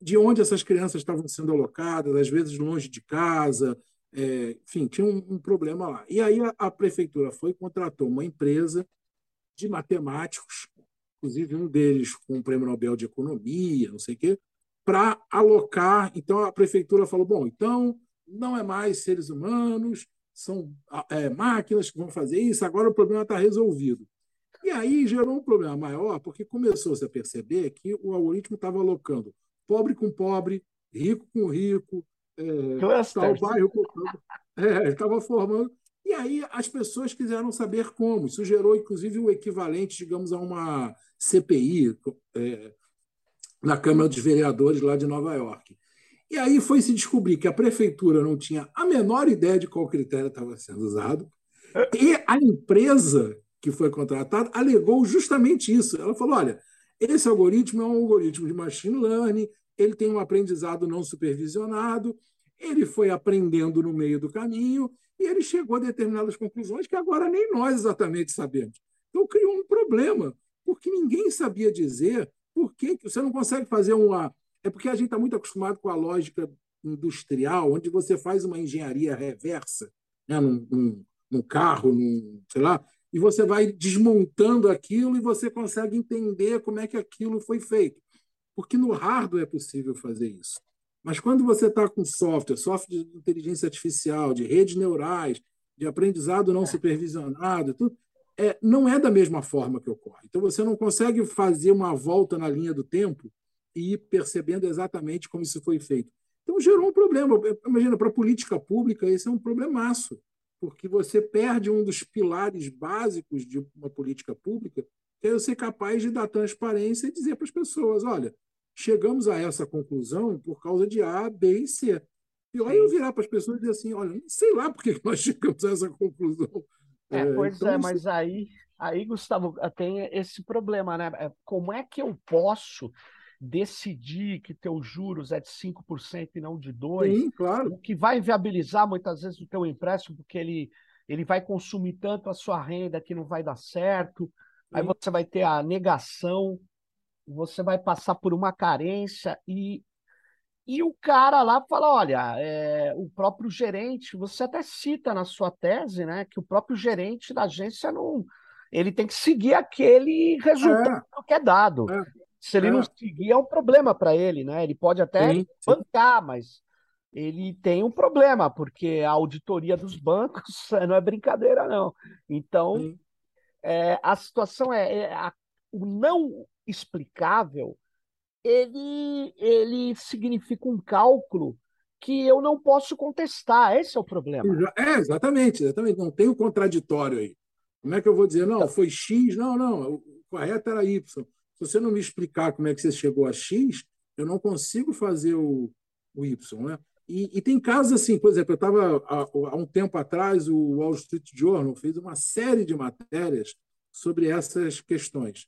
de onde essas crianças estavam sendo alocadas, às vezes longe de casa, é, enfim, tinha um, um, problema lá. E aí a, a prefeitura foi contratou uma empresa de matemáticos, inclusive um deles com o Prêmio Nobel de Economia, não sei o quê, para alocar. Então a prefeitura falou: bom, então não é mais seres humanos, são é, máquinas que vão fazer isso, agora o problema está resolvido. E aí gerou um problema maior, porque começou-se a perceber que o algoritmo estava alocando pobre com pobre, rico com rico, é, tal bairro com é, estava formando. E aí as pessoas quiseram saber como. Isso gerou, inclusive, o equivalente, digamos, a uma CPI é, na Câmara dos Vereadores lá de Nova York. E aí foi se descobrir que a prefeitura não tinha a menor ideia de qual critério estava sendo usado, e a empresa que foi contratada alegou justamente isso. Ela falou: olha, esse algoritmo é um algoritmo de machine learning, ele tem um aprendizado não supervisionado, ele foi aprendendo no meio do caminho e ele chegou a determinadas conclusões que agora nem nós exatamente sabemos. Então criou um problema, porque ninguém sabia dizer por que você não consegue fazer uma. É porque a gente está muito acostumado com a lógica industrial, onde você faz uma engenharia reversa, né, num, num, num carro, num, sei lá, e você vai desmontando aquilo e você consegue entender como é que aquilo foi feito. Porque no hardware é possível fazer isso. Mas quando você está com software, software de inteligência artificial, de redes neurais, de aprendizado não supervisionado, tudo, é, não é da mesma forma que ocorre. Então você não consegue fazer uma volta na linha do tempo e ir percebendo exatamente como isso foi feito. Então gerou um problema. Imagina, para a política pública, esse é um problemaço porque você perde um dos pilares básicos de uma política pública, que é eu ser capaz de dar transparência e dizer para as pessoas: olha, chegamos a essa conclusão por causa de A, B e C. E aí eu virar para as pessoas e dizer assim: olha, não sei lá por que nós *laughs* chegamos a essa conclusão. É, pois então, é, mas aí, aí, Gustavo, tem esse problema, né? É, como é que eu posso decidir que teus juros é de 5% e não de 2%, Sim, claro. o que vai inviabilizar muitas vezes o teu empréstimo, porque ele, ele vai consumir tanto a sua renda que não vai dar certo, Sim. aí você vai ter a negação, você vai passar por uma carência e, e o cara lá fala, olha, é, o próprio gerente, você até cita na sua tese, né, que o próprio gerente da agência não ele tem que seguir aquele resultado é. que é dado. É. Se ele é. não seguir, é um problema para ele, né? Ele pode até sim, bancar, mas ele tem um problema, porque a auditoria dos bancos *laughs* não é brincadeira, não. Então, é, a situação é, é a, o não explicável, ele, ele significa um cálculo que eu não posso contestar. Esse é o problema. É, exatamente, exatamente. Não tem o contraditório aí. Como é que eu vou dizer, não, então foi X? Não, não, o correto era Y. Se você não me explicar como é que você chegou a X, eu não consigo fazer o, o Y. Né? E, e, tem casos assim, por exemplo, eu estava há, há, um tempo atrás, o Wall Street Journal fez uma série de matérias sobre essas questões.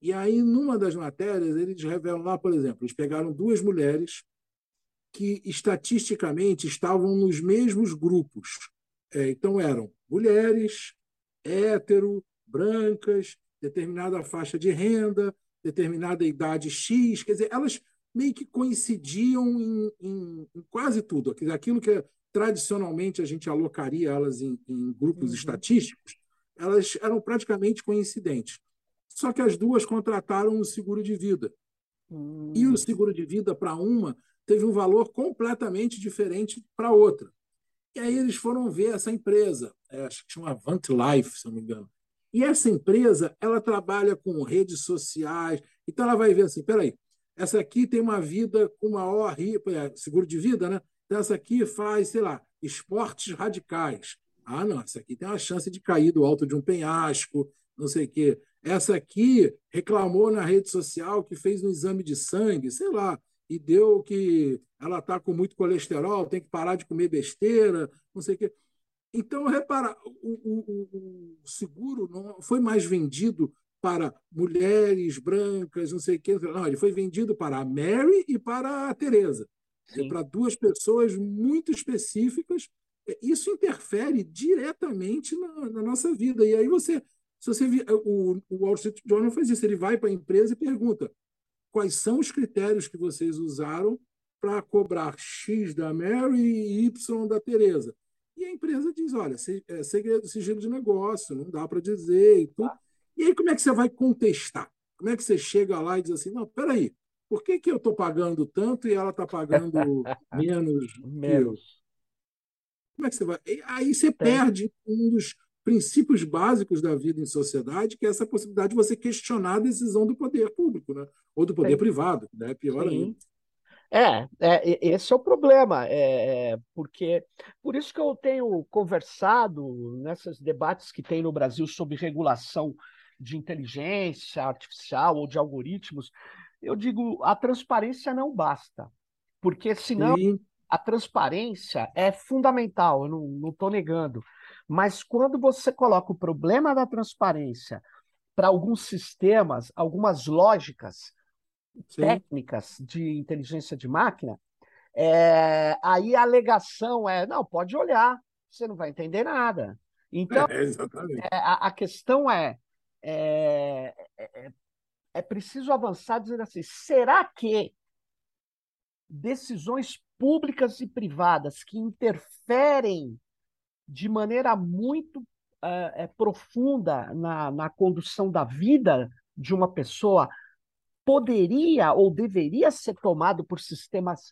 E aí, numa das matérias, eles revelam lá, por exemplo, eles pegaram duas mulheres que estatisticamente estavam nos mesmos grupos. É, então, eram mulheres, hétero, brancas, determinada faixa de renda, determinada idade X, quer dizer, elas meio que coincidiam em, em, em quase tudo. Aquilo que tradicionalmente a gente alocaria elas em, em grupos uhum. estatísticos, elas eram praticamente coincidentes. Só que as duas contrataram um seguro de vida. Uhum. E o hum. seguro de vida para uma teve um valor completamente diferente para outra. E aí eles foram ver essa empresa, é, acho que chama Avant Life, se não me engano. E essa empresa, ela trabalha com redes sociais. Então, ela vai ver assim: peraí, essa aqui tem uma vida com maior é, seguro de vida, né? Então, essa aqui faz, sei lá, esportes radicais. Ah, não, essa aqui tem uma chance de cair do alto de um penhasco, não sei o quê. Essa aqui reclamou na rede social que fez um exame de sangue, sei lá, e deu que ela está com muito colesterol, tem que parar de comer besteira, não sei o quê. Então, repara, o, o, o, seguro não foi mais vendido para mulheres brancas, não sei o quê. Não, ele foi vendido para a Mary e para a Teresa. é para duas pessoas muito específicas. Isso interfere diretamente na, na, nossa vida. E aí você, se você o, o Wall Street Journal faz isso, ele vai para a empresa e pergunta quais são os critérios que vocês usaram para cobrar X da Mary e Y da Tereza. E a empresa diz, olha, é segredo, sigilo de negócio, não dá para dizer e tudo. E aí como é que você vai contestar? Como é que você chega lá e diz assim, não, peraí, por que, que eu estou pagando tanto e ela está pagando *laughs* menos? menos. Como é que você vai? Aí você perde um dos princípios básicos da vida em sociedade, que é essa possibilidade de você questionar a decisão do poder público, né? ou do poder Sim. privado, né? pior Sim. ainda. É, é, esse é o problema, é, é, porque por isso que eu tenho conversado nesses debates que tem no Brasil sobre regulação de inteligência artificial ou de algoritmos, eu digo, a transparência não basta, porque senão Sim. a transparência é fundamental, eu não estou negando, mas quando você coloca o problema da transparência para alguns sistemas, algumas lógicas Sim. técnicas de inteligência de máquina, é, aí a alegação é: não, pode olhar, você não vai entender nada. Então, é, é, a, a, questão é, é, é, é preciso avançar dizendo assim: será que decisões públicas e privadas que interferem de maneira muito é, profunda na, na condução da vida de uma pessoa poderia ou deveria ser tomado por sistemas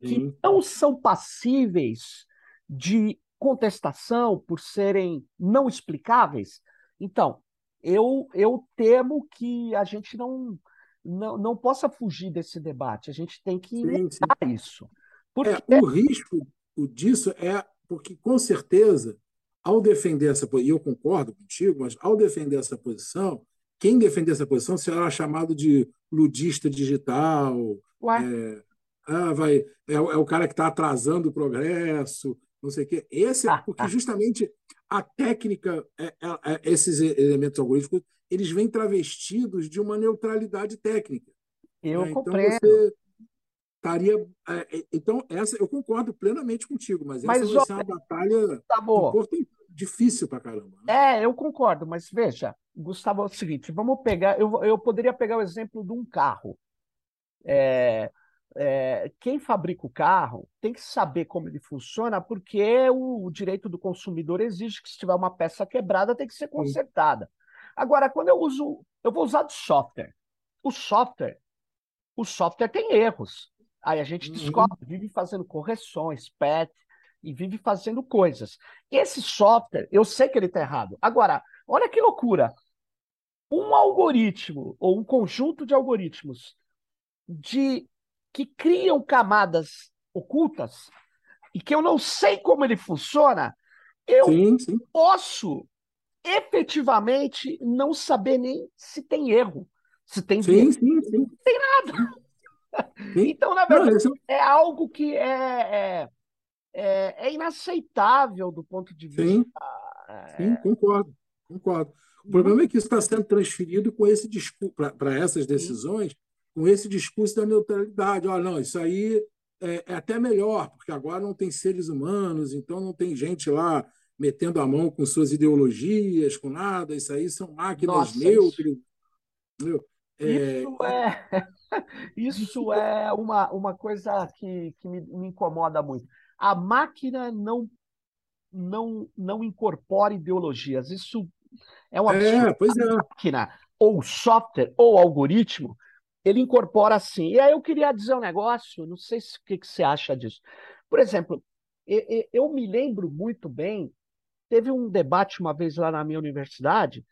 que Sim. não são passíveis de contestação por serem não explicáveis. Então, eu, eu temo que a gente não, não, não possa fugir desse debate. A gente tem que negar isso. Porque... É, o risco disso é porque, com certeza, ao defender essa posição, e eu concordo contigo, mas ao defender essa posição, quem defender essa posição será chamado de ludista digital. É, ah, vai, é, é, o cara que está atrasando o progresso, não sei o quê. Esse, ah, porque ah. justamente a técnica, é, é, é, esses elementos algorítmicos, eles vêm travestidos de uma neutralidade técnica. Eu né? compreendo. Então você estaria. então, essa eu concordo plenamente contigo, mas, mas essa vai ser uma batalha tá bom. difícil para caramba. Né? É, eu concordo, mas veja, Gustavo, é o seguinte: vamos pegar. Eu, eu poderia pegar o exemplo de um carro. É, é, quem fabrica o carro tem que saber como ele funciona, porque o, o, direito do consumidor exige que, se tiver uma peça quebrada, tem que ser consertada. Agora, quando eu uso, eu vou usar de software. O software, o software tem erros. Aí a gente uhum. descobre, vive fazendo correções, PET, e vive fazendo coisas. Esse software, eu sei que ele está errado. Agora, olha que loucura um algoritmo ou um conjunto de algoritmos de que criam camadas ocultas e que eu não sei como ele funciona, eu sim, sim. posso efetivamente não saber nem se tem erro, se tem sim, sim, sim. não tem nada. Então, na verdade, não, é algo que é, é, é, é, inaceitável do ponto de vista. Sim, é... sim concordo, concordo. O problema é que isso está sendo transferido com esse para essas decisões, com esse discurso da neutralidade. Olha, não, isso aí é, é, até melhor, porque agora não tem seres humanos, então não tem gente lá metendo a mão com suas ideologias, com nada. Isso aí são máquinas Nossa, neutras. Isso, é... isso é, isso *laughs* é uma, uma coisa que, que me, me incomoda muito. A máquina não não não incorpora ideologias. Isso é um absurdo. É, pois é. máquina, ou software, ou algoritmo, ele incorpora assim. E aí eu queria dizer um negócio, não sei se, o que, que você acha disso. Por exemplo, eu, eu me lembro muito bem, teve um debate uma vez lá na minha universidade,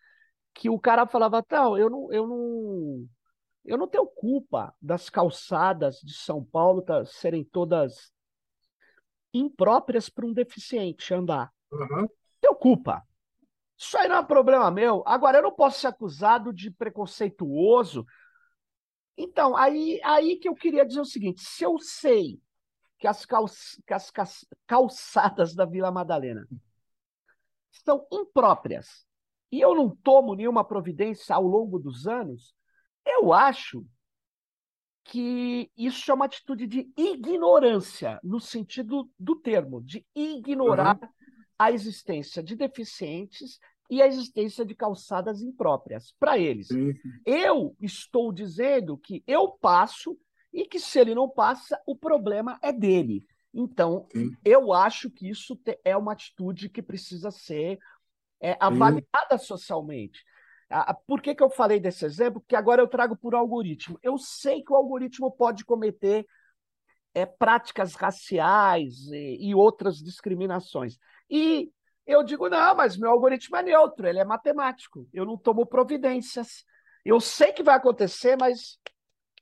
que o cara falava, tal, eu não, eu não, eu não tenho culpa das calçadas de São Paulo tá, serem todas impróprias para um deficiente andar. Uhum. Tenho culpa. Isso aí não é problema meu. Agora, eu não posso ser acusado de preconceituoso. Então, aí, aí que eu queria dizer o seguinte: se eu sei que as, que as calçadas da Vila Madalena são impróprias e eu não tomo nenhuma providência ao longo dos anos, eu acho que isso é uma atitude de ignorância, no sentido do termo, de ignorar uhum. a existência de deficientes e a existência de calçadas impróprias para eles. Uhum. Eu estou dizendo que eu passo e que se ele não passa, o problema é dele. Então, uhum. eu acho que isso é uma atitude que precisa ser é, avaliada socialmente. Por que, que eu falei desse exemplo? Porque agora eu trago por algoritmo. Eu sei que o algoritmo pode cometer é, práticas raciais e, e outras discriminações. E eu digo, não, mas meu algoritmo é neutro, ele é matemático, eu não tomo providências. Eu sei que vai acontecer, mas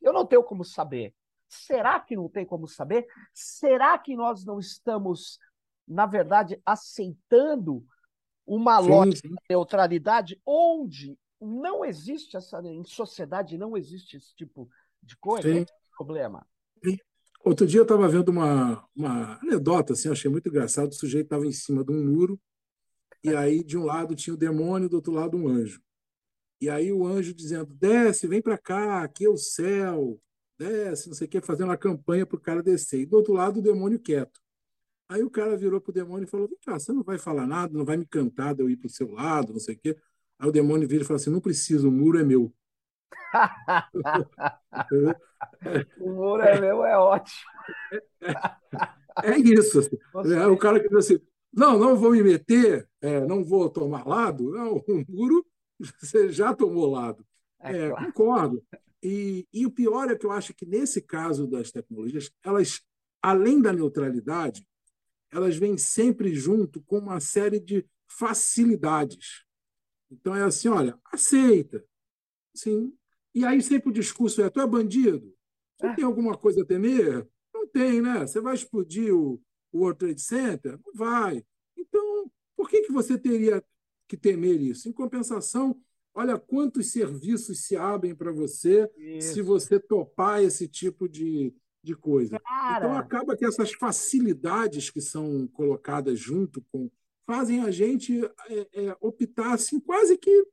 eu não tenho como saber. Será que não tem como saber? Será que nós não estamos, na verdade, aceitando uma sim, lógica sim. de neutralidade onde não existe essa. Em sociedade não existe esse tipo de coisa? Sim. É problema. Sim. Outro dia eu estava vendo uma, uma anedota, assim, achei muito engraçado. O sujeito estava em cima de um muro, e aí de um lado tinha o demônio, do outro lado um anjo. E aí o anjo dizendo: desce, vem para cá, aqui é o céu, desce, não sei o que, fazendo uma campanha para o cara descer. E do outro lado o demônio quieto. Aí o cara virou para o demônio e falou: Vem cá, você não vai falar nada, não vai me cantar de eu ir para o seu lado, não sei o quê. Aí o demônio vira e fala assim: Não preciso, o muro é meu. *laughs* o muro é meu é ótimo. É, é isso. Assim. É, o cara que diz assim: Não, não vou me meter, é, não vou tomar lado. Não, *laughs* o muro você já tomou lado. É, é claro. Concordo. E, e o pior é que eu acho que nesse caso das tecnologias, elas, além da neutralidade, elas vêm sempre junto com uma série de facilidades. Então é assim, olha, aceita. Sim. E aí sempre o discurso é: tu é bandido? Você é. tem alguma coisa a temer? Não tem, né? Você vai explodir o, o World Trade Center? Não vai. Então, por que, que você teria que temer isso? Em compensação, olha quantos serviços se abrem para você isso. se você topar esse tipo de, de coisa. Então, Cara. Então acaba que essas facilidades que são colocadas junto com fazem a gente é, é, optar assim quase que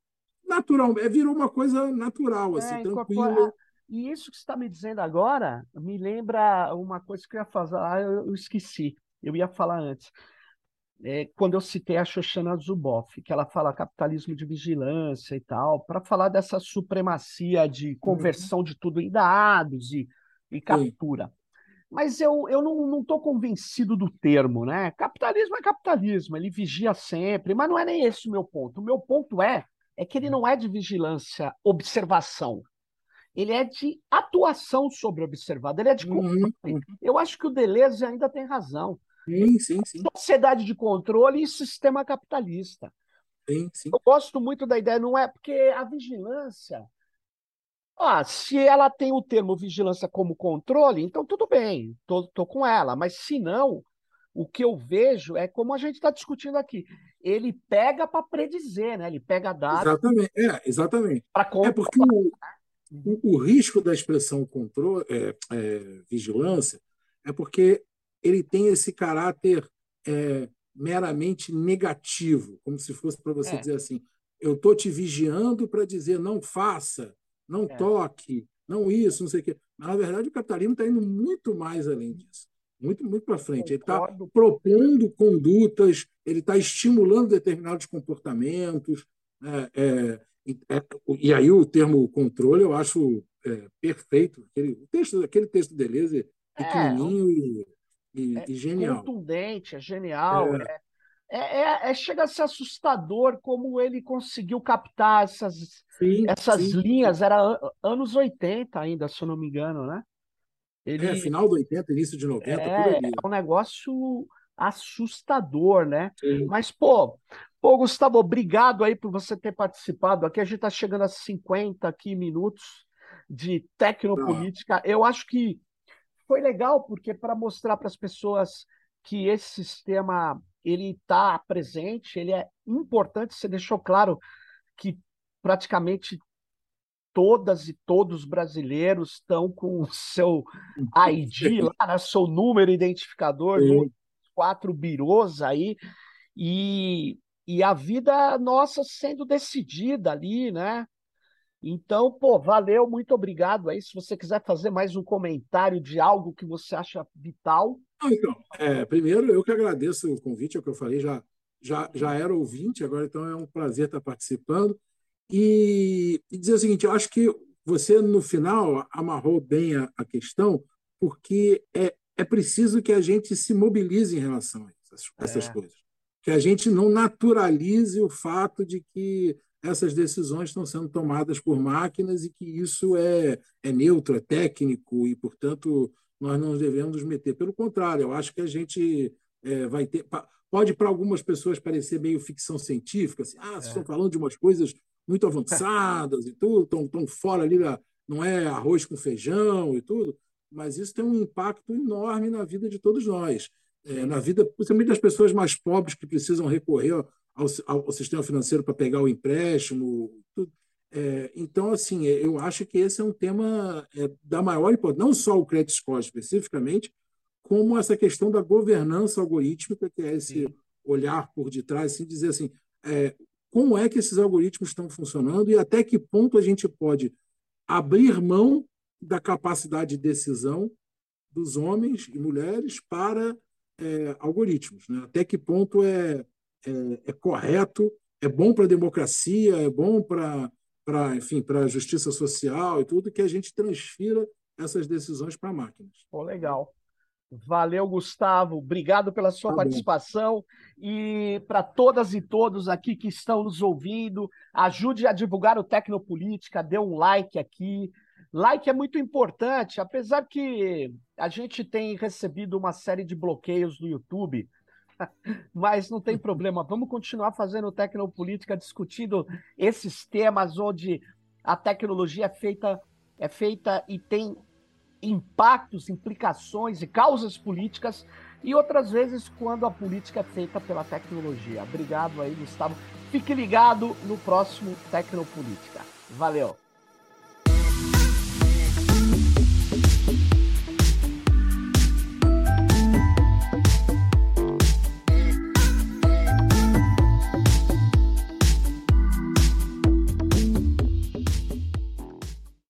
natural, é, virou uma coisa natural, assim, é, tranquila. E isso que você está me dizendo agora me lembra uma coisa que eu ia fazer, ah, eu esqueci, eu ia falar antes. É, quando eu citei a Shoshana Zuboff, que ela fala capitalismo de vigilância e tal, para falar dessa supremacia de uhum. conversão uhum. de tudo em dados e e captura. Sim. Mas eu, eu não estou convencido do termo, né? Capitalismo é capitalismo, ele vigia sempre, mas não é nem esse o meu ponto. O meu ponto é, é que ele não é de vigilância, observação. Ele é de atuação sobre observado, ele é de controle. Uhum. Eu acho que o Deleuze ainda tem razão. Sim, sim, sim. Sociedade de controle e sistema capitalista. Sim, sim. Eu gosto muito da ideia, não é porque a vigilância ah, se ela tem o termo vigilância como controle, então tudo bem, tô, tô com ela. Mas se não, o que eu vejo é como a gente está discutindo aqui. Ele pega para predizer, né? Ele pega dados. Exatamente, é, exatamente. É porque o, o, o, risco da expressão controle, é, é, vigilância é porque ele tem esse caráter é, meramente negativo, como se fosse para você é. dizer assim: eu estou te vigiando para dizer não faça não é. toque, não isso, não sei o quê. Mas, na verdade, o capitalismo está indo muito mais além disso. Muito, muito para frente. Ele está propondo condutas, ele está estimulando determinados comportamentos. Né? É, é, e aí o termo controle eu acho é, perfeito. Aquele texto, aquele texto de Deleuze é pequenininho e, e, é e, genial. Contundente, é genial. É, é, é, é, chega a ser assustador como ele conseguiu captar essas, sim, essas sim. linhas. Era anos 80 ainda, se eu não me engano, né? Ele, é, final do 80, início de 90, é, é um negócio assustador, né? Sim. Mas, pô, pô, Gustavo, obrigado aí por você ter participado. Aqui a gente está chegando a 50 aqui minutos de tecnopolítica. Ah. Eu acho que foi legal, porque para mostrar para as pessoas que esse sistema ele está presente, ele é importante. Você deixou claro que praticamente todas e todos os brasileiros estão com o seu ID *laughs* lá, né, seu número identificador, quatro birôs aí, e, e a vida nossa sendo decidida ali, né? Então, pô, valeu, muito obrigado aí. Se você quiser fazer mais um comentário de algo que você acha vital. Então, é, primeiro, eu que agradeço o convite, é o que eu falei, já, já, já era ouvinte, agora então é um prazer estar participando. E, e dizer o seguinte, eu acho que você, no final, amarrou bem a, a questão, porque é, é preciso que a gente se mobilize em relação a essas, essas é. coisas. Que a gente não naturalize o fato de que essas decisões estão sendo tomadas por máquinas e que isso é, é neutro, é técnico e, portanto, nós não devemos nos meter. Pelo contrário, eu acho que a gente é, vai ter. Pode, para algumas pessoas, parecer meio ficção científica, assim, ah, vocês é. estão falando de umas coisas muito avançadas e tudo, estão, estão fora ali, da, não é arroz com feijão e tudo, mas isso tem um impacto enorme na vida de todos nós. É, na vida, principalmente das pessoas mais pobres que precisam recorrer ao, ao sistema financeiro para pegar o empréstimo. Tudo. É, então, assim, é, eu acho que esse é um tema é, da maior importância, não só o credit score especificamente, como essa questão da governança algorítmica, que é esse Sim. olhar por detrás, assim, dizer assim, é, como é que esses algoritmos estão funcionando e até que ponto a gente pode abrir mão da capacidade de decisão dos homens e mulheres para é, algoritmos. Né? Até que ponto é, é, é correto, é bom para a democracia, é bom para, para enfim, para a justiça social e tudo, que a gente transfira essas decisões para máquinas. Oh, legal. Valeu, Gustavo. Obrigado pela sua tá participação. Bom. E para todas e todos aqui que estão nos ouvindo, ajude a divulgar o Tecnopolítica, dê um like aqui. Like é muito importante, apesar que a gente tem recebido uma série de bloqueios no YouTube, mas não tem problema. Vamos continuar fazendo Tecnopolítica, discutindo esses temas onde a tecnologia é feita, é feita e tem impactos, implicações e causas políticas, e outras vezes quando a política é feita pela tecnologia. Obrigado aí, Gustavo. Fique ligado no próximo Tecnopolítica. Valeu!